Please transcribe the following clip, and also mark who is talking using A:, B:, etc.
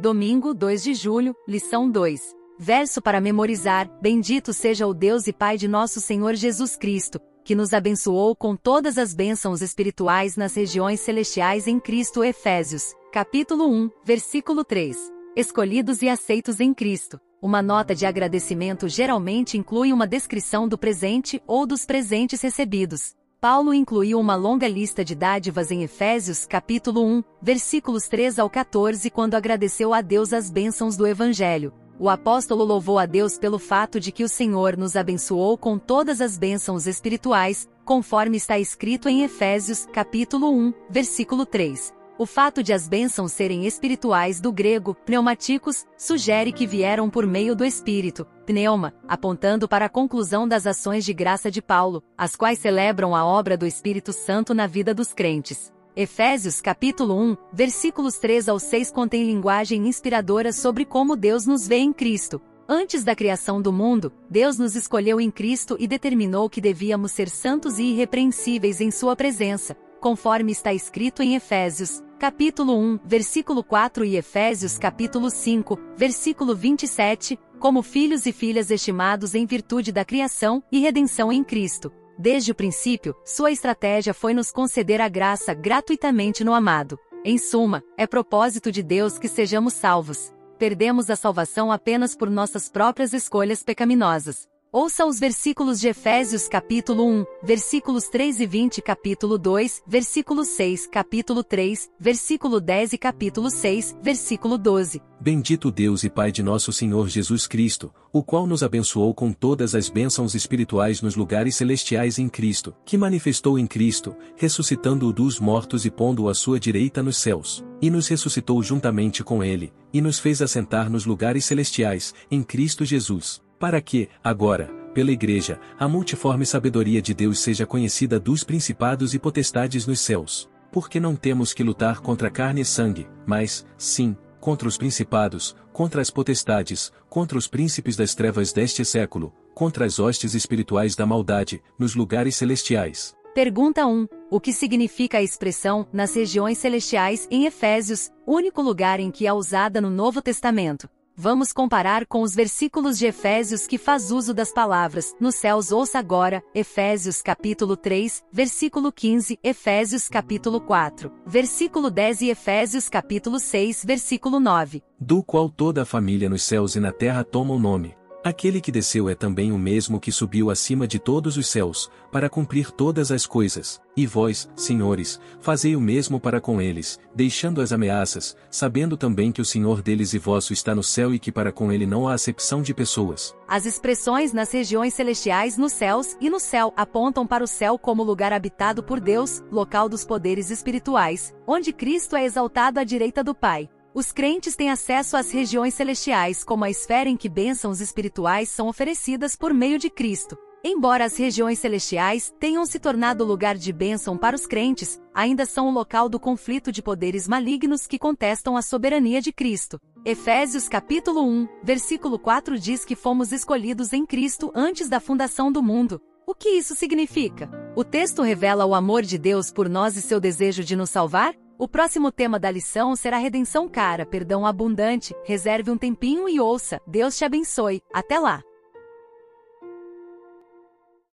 A: Domingo 2 de julho, lição 2. Verso para memorizar: Bendito seja o Deus e Pai de nosso Senhor Jesus Cristo, que nos abençoou com todas as bênçãos espirituais nas regiões celestiais em Cristo. Efésios, capítulo 1, versículo 3. Escolhidos e aceitos em Cristo. Uma nota de agradecimento geralmente inclui uma descrição do presente ou dos presentes recebidos. Paulo incluiu uma longa lista de dádivas em Efésios, capítulo 1, versículos 3 ao 14, quando agradeceu a Deus as bênçãos do Evangelho. O apóstolo louvou a Deus pelo fato de que o Senhor nos abençoou com todas as bênçãos espirituais, conforme está escrito em Efésios, capítulo 1, versículo 3. O fato de as bênçãos serem espirituais do grego, pneumáticos, sugere que vieram por meio do Espírito, pneuma, apontando para a conclusão das ações de graça de Paulo, as quais celebram a obra do Espírito Santo na vida dos crentes. Efésios capítulo 1, versículos 3 ao 6 contém linguagem inspiradora sobre como Deus nos vê em Cristo. Antes da criação do mundo, Deus nos escolheu em Cristo e determinou que devíamos ser santos e irrepreensíveis em sua presença, conforme está escrito em Efésios, capítulo 1, versículo 4 e Efésios capítulo 5, versículo 27, como filhos e filhas estimados em virtude da criação e redenção em Cristo. Desde o princípio, sua estratégia foi nos conceder a graça gratuitamente no amado. Em suma, é propósito de Deus que sejamos salvos. Perdemos a salvação apenas por nossas próprias escolhas pecaminosas. Ouça os versículos de Efésios capítulo 1, versículos 3 e 20 capítulo 2, versículo 6 capítulo 3, versículo 10 e capítulo 6, versículo 12.
B: Bendito Deus e Pai de nosso Senhor Jesus Cristo, o qual nos abençoou com todas as bênçãos espirituais nos lugares celestiais em Cristo, que manifestou em Cristo, ressuscitando-o dos mortos e pondo-o à sua direita nos céus, e nos ressuscitou juntamente com ele, e nos fez assentar nos lugares celestiais, em Cristo Jesus para que, agora, pela Igreja, a multiforme sabedoria de Deus seja conhecida dos principados e potestades nos céus. Porque não temos que lutar contra carne e sangue, mas, sim, contra os principados, contra as potestades, contra os príncipes das trevas deste século, contra as hostes espirituais da maldade, nos lugares celestiais.
A: Pergunta 1. O que significa a expressão nas regiões celestiais em Efésios, único lugar em que é usada no Novo Testamento? Vamos comparar com os versículos de Efésios que faz uso das palavras, nos céus ouça agora, Efésios capítulo 3, versículo 15, Efésios capítulo 4, versículo 10 e Efésios capítulo 6, versículo 9.
B: Do qual toda a família nos céus e na terra toma o nome. Aquele que desceu é também o mesmo que subiu acima de todos os céus, para cumprir todas as coisas. E vós, senhores, fazei o mesmo para com eles, deixando as ameaças, sabendo também que o Senhor deles e vosso está no céu e que para com ele não há acepção de pessoas.
A: As expressões nas regiões celestiais nos céus e no céu apontam para o céu como lugar habitado por Deus, local dos poderes espirituais, onde Cristo é exaltado à direita do Pai. Os crentes têm acesso às regiões celestiais como a esfera em que bênçãos espirituais são oferecidas por meio de Cristo. Embora as regiões celestiais tenham se tornado lugar de bênção para os crentes, ainda são o local do conflito de poderes malignos que contestam a soberania de Cristo. Efésios capítulo 1, versículo 4 diz que fomos escolhidos em Cristo antes da fundação do mundo. O que isso significa? O texto revela o amor de Deus por nós e seu desejo de nos salvar? O próximo tema da lição será redenção cara, perdão abundante. Reserve um tempinho e ouça. Deus te abençoe. Até lá!